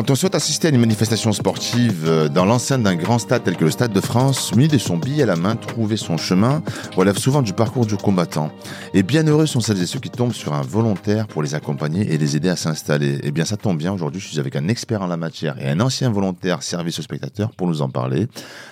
Quand on souhaite assister à une manifestation sportive euh, dans l'enceinte d'un grand stade tel que le Stade de France, muni de son billet à la main, trouver son chemin relève souvent du parcours du combattant. Et bien heureux sont celles et ceux qui tombent sur un volontaire pour les accompagner et les aider à s'installer. Eh bien, ça tombe bien. Aujourd'hui, je suis avec un expert en la matière et un ancien volontaire service aux spectateurs pour nous en parler.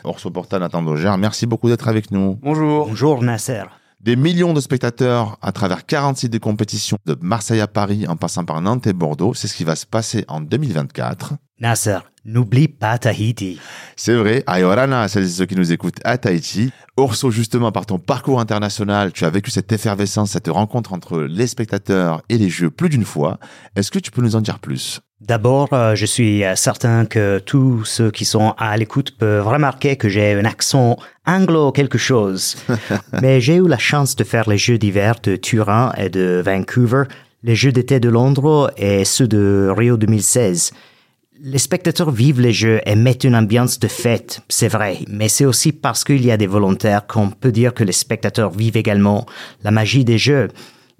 Orso Porta, Nathan Doger, merci beaucoup d'être avec nous. Bonjour. Bonjour Nasser. Des millions de spectateurs à travers 46 des compétitions de Marseille à Paris en passant par Nantes et Bordeaux. C'est ce qui va se passer en 2024. Nasser, n'oublie pas Tahiti. C'est vrai, Ayorana, celles et ceux qui nous écoutent à Tahiti. Orso, justement, par ton parcours international, tu as vécu cette effervescence, cette rencontre entre les spectateurs et les jeux plus d'une fois. Est-ce que tu peux nous en dire plus? D'abord, euh, je suis euh, certain que tous ceux qui sont à l'écoute peuvent remarquer que j'ai un accent anglo quelque chose. Mais j'ai eu la chance de faire les Jeux d'hiver de Turin et de Vancouver, les Jeux d'été de Londres et ceux de Rio 2016. Les spectateurs vivent les jeux et mettent une ambiance de fête, c'est vrai, mais c'est aussi parce qu'il y a des volontaires qu'on peut dire que les spectateurs vivent également la magie des jeux.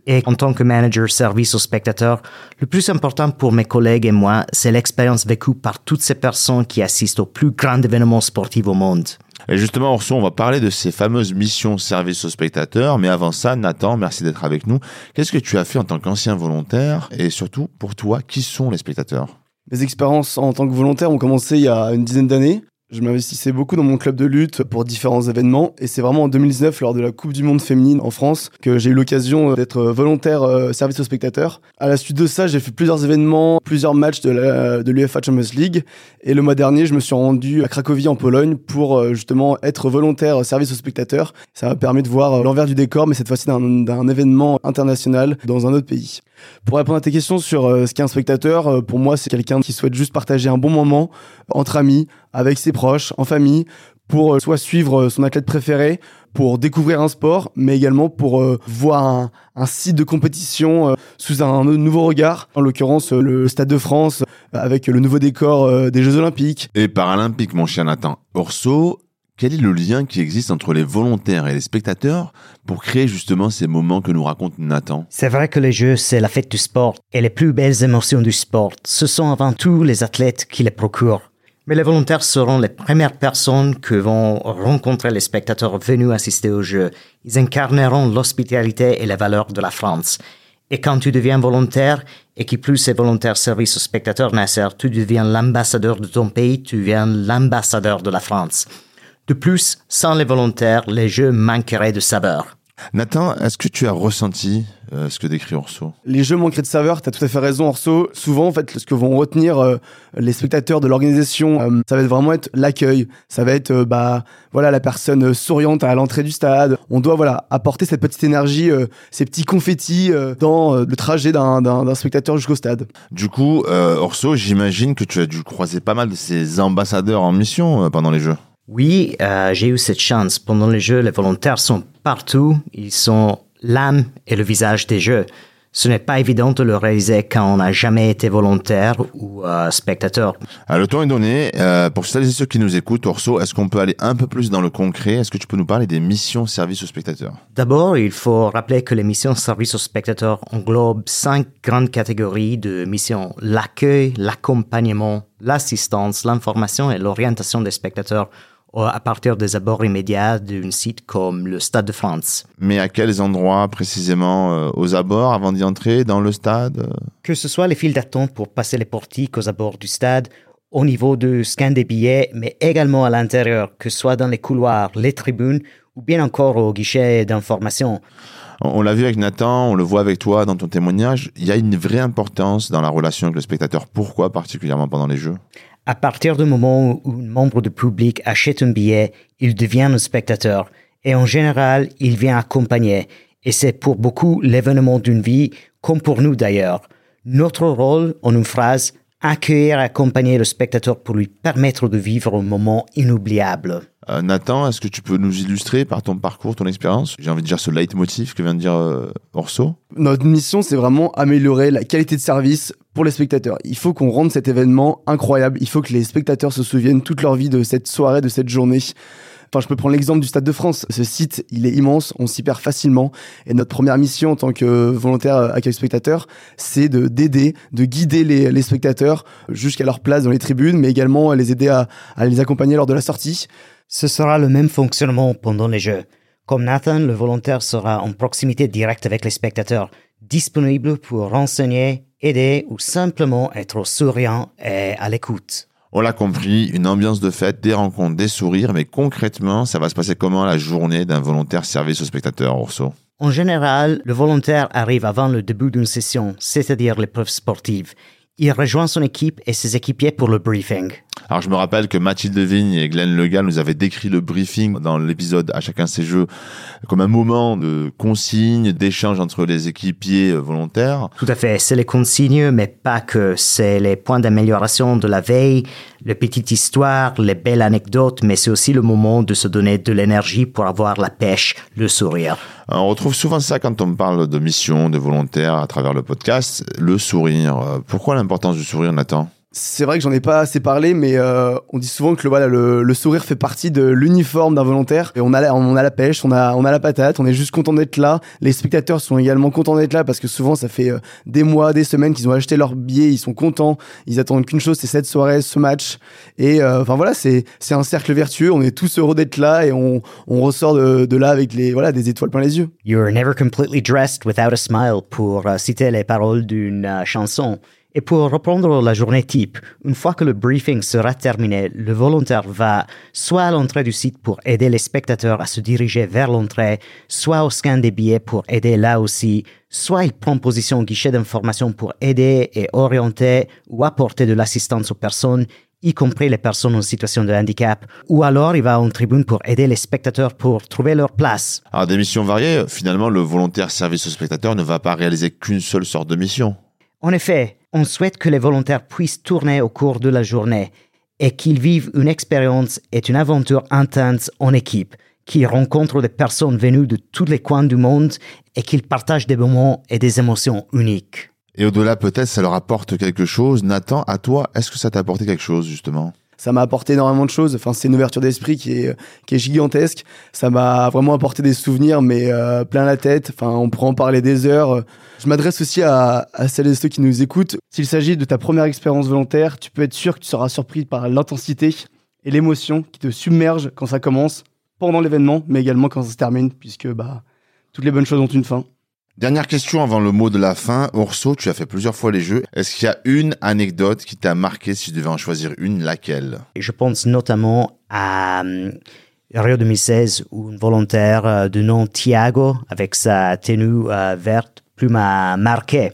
Et en tant que manager service aux spectateurs, le plus important pour mes collègues et moi, c'est l'expérience vécue par toutes ces personnes qui assistent au plus grand événement sportif au monde. Et justement, Orson, on va parler de ces fameuses missions service aux spectateurs. Mais avant ça, Nathan, merci d'être avec nous. Qu'est-ce que tu as fait en tant qu'ancien volontaire? Et surtout, pour toi, qui sont les spectateurs? Mes expériences en tant que volontaire ont commencé il y a une dizaine d'années. Je m'investissais beaucoup dans mon club de lutte pour différents événements et c'est vraiment en 2019 lors de la Coupe du Monde féminine en France que j'ai eu l'occasion d'être volontaire euh, service aux spectateurs. À la suite de ça, j'ai fait plusieurs événements, plusieurs matchs de la, de l'UEFA Champions League et le mois dernier, je me suis rendu à Cracovie en Pologne pour euh, justement être volontaire service aux spectateurs. Ça m'a permis de voir euh, l'envers du décor mais cette fois-ci d'un événement international dans un autre pays. Pour répondre à tes questions sur ce qu'est un spectateur, pour moi, c'est quelqu'un qui souhaite juste partager un bon moment entre amis, avec ses proches, en famille, pour euh, soit suivre euh, son athlète préféré, pour découvrir un sport, mais également pour euh, voir un, site de compétition sous un nouveau regard, en l'occurrence le Stade de France, avec le nouveau décor des Jeux Olympiques. Et Paralympiques, mon cher Nathan. Orso, quel est le lien qui existe entre les volontaires et les spectateurs pour créer justement ces moments que nous raconte Nathan? C'est vrai que les Jeux, c'est la fête du sport, et les plus belles émotions du sport, ce sont avant tout les athlètes qui les procurent. Mais les volontaires seront les premières personnes que vont rencontrer les spectateurs venus assister au jeu. Ils incarneront l'hospitalité et les valeurs de la France. Et quand tu deviens volontaire, et qui plus est volontaire service aux spectateurs, Nasser, tu deviens l'ambassadeur de ton pays, tu deviens l'ambassadeur de la France. De plus, sans les volontaires, les jeux manqueraient de saveur. Nathan, est-ce que tu as ressenti euh, ce que décrit Orso? Les jeux manqueraient de saveur, tu as tout à fait raison Orso. Souvent, en fait, ce que vont retenir euh, les spectateurs de l'organisation, euh, ça va vraiment être l'accueil. Ça va être bah voilà la personne souriante à l'entrée du stade. On doit voilà apporter cette petite énergie, ces petits confettis dans le trajet d'un spectateur jusqu'au stade. Du coup, Orso, j'imagine que tu as dû croiser pas mal de ces ambassadeurs en mission pendant les jeux. Oui, euh, j'ai eu cette chance. Pendant les Jeux, les volontaires sont partout. Ils sont l'âme et le visage des Jeux. Ce n'est pas évident de le réaliser quand on n'a jamais été volontaire ou euh, spectateur. Alors, le temps est donné. Euh, pour celles et ceux qui nous écoutent, Orso, est-ce qu'on peut aller un peu plus dans le concret? Est-ce que tu peux nous parler des missions service aux spectateurs? D'abord, il faut rappeler que les missions service aux spectateurs englobent cinq grandes catégories de missions. L'accueil, l'accompagnement, l'assistance, l'information et l'orientation des spectateurs à partir des abords immédiats d'un site comme le Stade de France. Mais à quels endroits précisément euh, Aux abords, avant d'y entrer, dans le stade Que ce soit les files d'attente pour passer les portiques aux abords du stade, au niveau du scan des billets, mais également à l'intérieur, que ce soit dans les couloirs, les tribunes ou bien encore au guichet d'information. On l'a vu avec Nathan, on le voit avec toi dans ton témoignage, il y a une vraie importance dans la relation avec le spectateur. Pourquoi particulièrement pendant les Jeux? À partir du moment où un membre du public achète un billet, il devient un spectateur. Et en général, il vient accompagner. Et c'est pour beaucoup l'événement d'une vie, comme pour nous d'ailleurs. Notre rôle, en une phrase, accueillir et accompagner le spectateur pour lui permettre de vivre un moment inoubliable. Euh, Nathan, est-ce que tu peux nous illustrer par ton parcours, ton expérience? J'ai envie de dire ce leitmotiv que vient de dire euh, Orso. Notre mission, c'est vraiment améliorer la qualité de service pour les spectateurs. Il faut qu'on rende cet événement incroyable. Il faut que les spectateurs se souviennent toute leur vie de cette soirée, de cette journée. Enfin, je peux prendre l'exemple du Stade de France. Ce site, il est immense, on s'y perd facilement. Et notre première mission en tant que volontaire accueil spectateur, c'est de d'aider, de guider les, les spectateurs jusqu'à leur place dans les tribunes, mais également les aider à, à les accompagner lors de la sortie. Ce sera le même fonctionnement pendant les Jeux. Comme Nathan, le volontaire sera en proximité directe avec les spectateurs, disponible pour renseigner, aider ou simplement être souriant et à l'écoute. On l'a compris, une ambiance de fête, des rencontres, des sourires, mais concrètement, ça va se passer comment la journée d'un volontaire service aux spectateurs, Orso? En général, le volontaire arrive avant le début d'une session, c'est-à-dire l'épreuve sportive. Il rejoint son équipe et ses équipiers pour le briefing. Alors je me rappelle que Mathilde Vigne et Glenn Legal nous avaient décrit le briefing dans l'épisode à chacun ses jeux comme un moment de consigne, d'échange entre les équipiers volontaires. Tout à fait, c'est les consignes, mais pas que. C'est les points d'amélioration de la veille, les petites histoires, les belles anecdotes, mais c'est aussi le moment de se donner de l'énergie pour avoir la pêche, le sourire. On retrouve souvent ça quand on parle de mission, de volontaires à travers le podcast, le sourire. Pourquoi l'importance du sourire, Nathan? C'est vrai que j'en ai pas assez parlé, mais euh, on dit souvent que le, voilà, le, le sourire fait partie de l'uniforme d'un volontaire. Et on a, la, on a la pêche, on a, on a la patate, on est juste content d'être là. Les spectateurs sont également contents d'être là parce que souvent ça fait euh, des mois, des semaines qu'ils ont acheté leur billet, ils sont contents, ils attendent qu'une chose, c'est cette soirée, ce match. Et euh, enfin voilà, c'est un cercle vertueux. On est tous heureux d'être là et on, on ressort de, de là avec les voilà des étoiles plein les yeux. You're never completely dressed without a smile, pour euh, citer les paroles d'une euh, chanson. Et pour reprendre la journée type, une fois que le briefing sera terminé, le volontaire va soit à l'entrée du site pour aider les spectateurs à se diriger vers l'entrée, soit au scan des billets pour aider là aussi, soit il prend position au guichet d'information pour aider et orienter ou apporter de l'assistance aux personnes y compris les personnes en situation de handicap, ou alors il va en tribune pour aider les spectateurs pour trouver leur place. Alors des missions variées, finalement le volontaire service aux spectateurs ne va pas réaliser qu'une seule sorte de mission. En effet, on souhaite que les volontaires puissent tourner au cours de la journée et qu'ils vivent une expérience et une aventure intense en équipe, qu'ils rencontrent des personnes venues de tous les coins du monde et qu'ils partagent des moments et des émotions uniques. Et au-delà, peut-être, ça leur apporte quelque chose. Nathan, à toi, est-ce que ça t'a apporté quelque chose, justement? Ça m'a apporté énormément de choses. Enfin, c'est une ouverture d'esprit qui est, qui est gigantesque. Ça m'a vraiment apporté des souvenirs, mais euh, plein la tête. Enfin, on pourrait en parler des heures. Je m'adresse aussi à, à celles et ceux qui nous écoutent. S'il s'agit de ta première expérience volontaire, tu peux être sûr que tu seras surpris par l'intensité et l'émotion qui te submerge quand ça commence, pendant l'événement, mais également quand ça se termine, puisque bah, toutes les bonnes choses ont une fin. Dernière question avant le mot de la fin. Orso, tu as fait plusieurs fois les jeux. Est-ce qu'il y a une anecdote qui t'a marqué si tu devais en choisir une, laquelle? Je pense notamment à euh, Rio 2016 où un volontaire euh, de nom Thiago, avec sa tenue euh, verte, plus m'a marqué.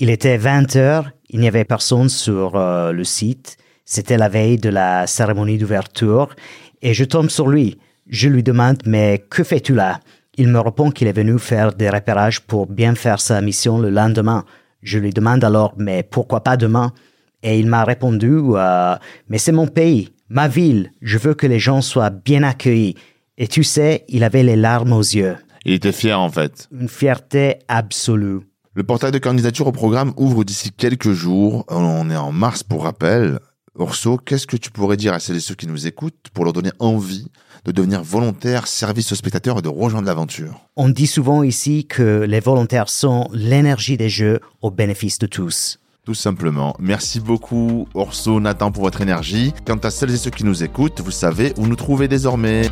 Il était 20 heures, il n'y avait personne sur le site. C'était la veille de la cérémonie d'ouverture et je tombe sur lui. Je lui demande, mais que fais-tu là? Il me répond qu'il est venu faire des repérages pour bien faire sa mission le lendemain. Je lui demande alors, mais pourquoi pas demain? Et il m'a répondu, euh, mais c'est mon pays, ma ville, je veux que les gens soient bien accueillis. Et tu sais, il avait les larmes aux yeux. Il était fier, en fait. Une fierté absolue. Le portail de candidature au programme ouvre d'ici quelques jours. On est en mars pour rappel. Orso, qu'est-ce que tu pourrais dire à celles et ceux qui nous écoutent pour leur donner envie de devenir volontaire, service aux spectateurs et de rejoindre l'aventure? On dit souvent ici que les volontaires sont l'énergie des jeux au bénéfice de tous. Tout simplement. Merci beaucoup, Orso, Nathan, pour votre énergie. Quant à celles et ceux qui nous écoutent, vous savez où nous trouver désormais.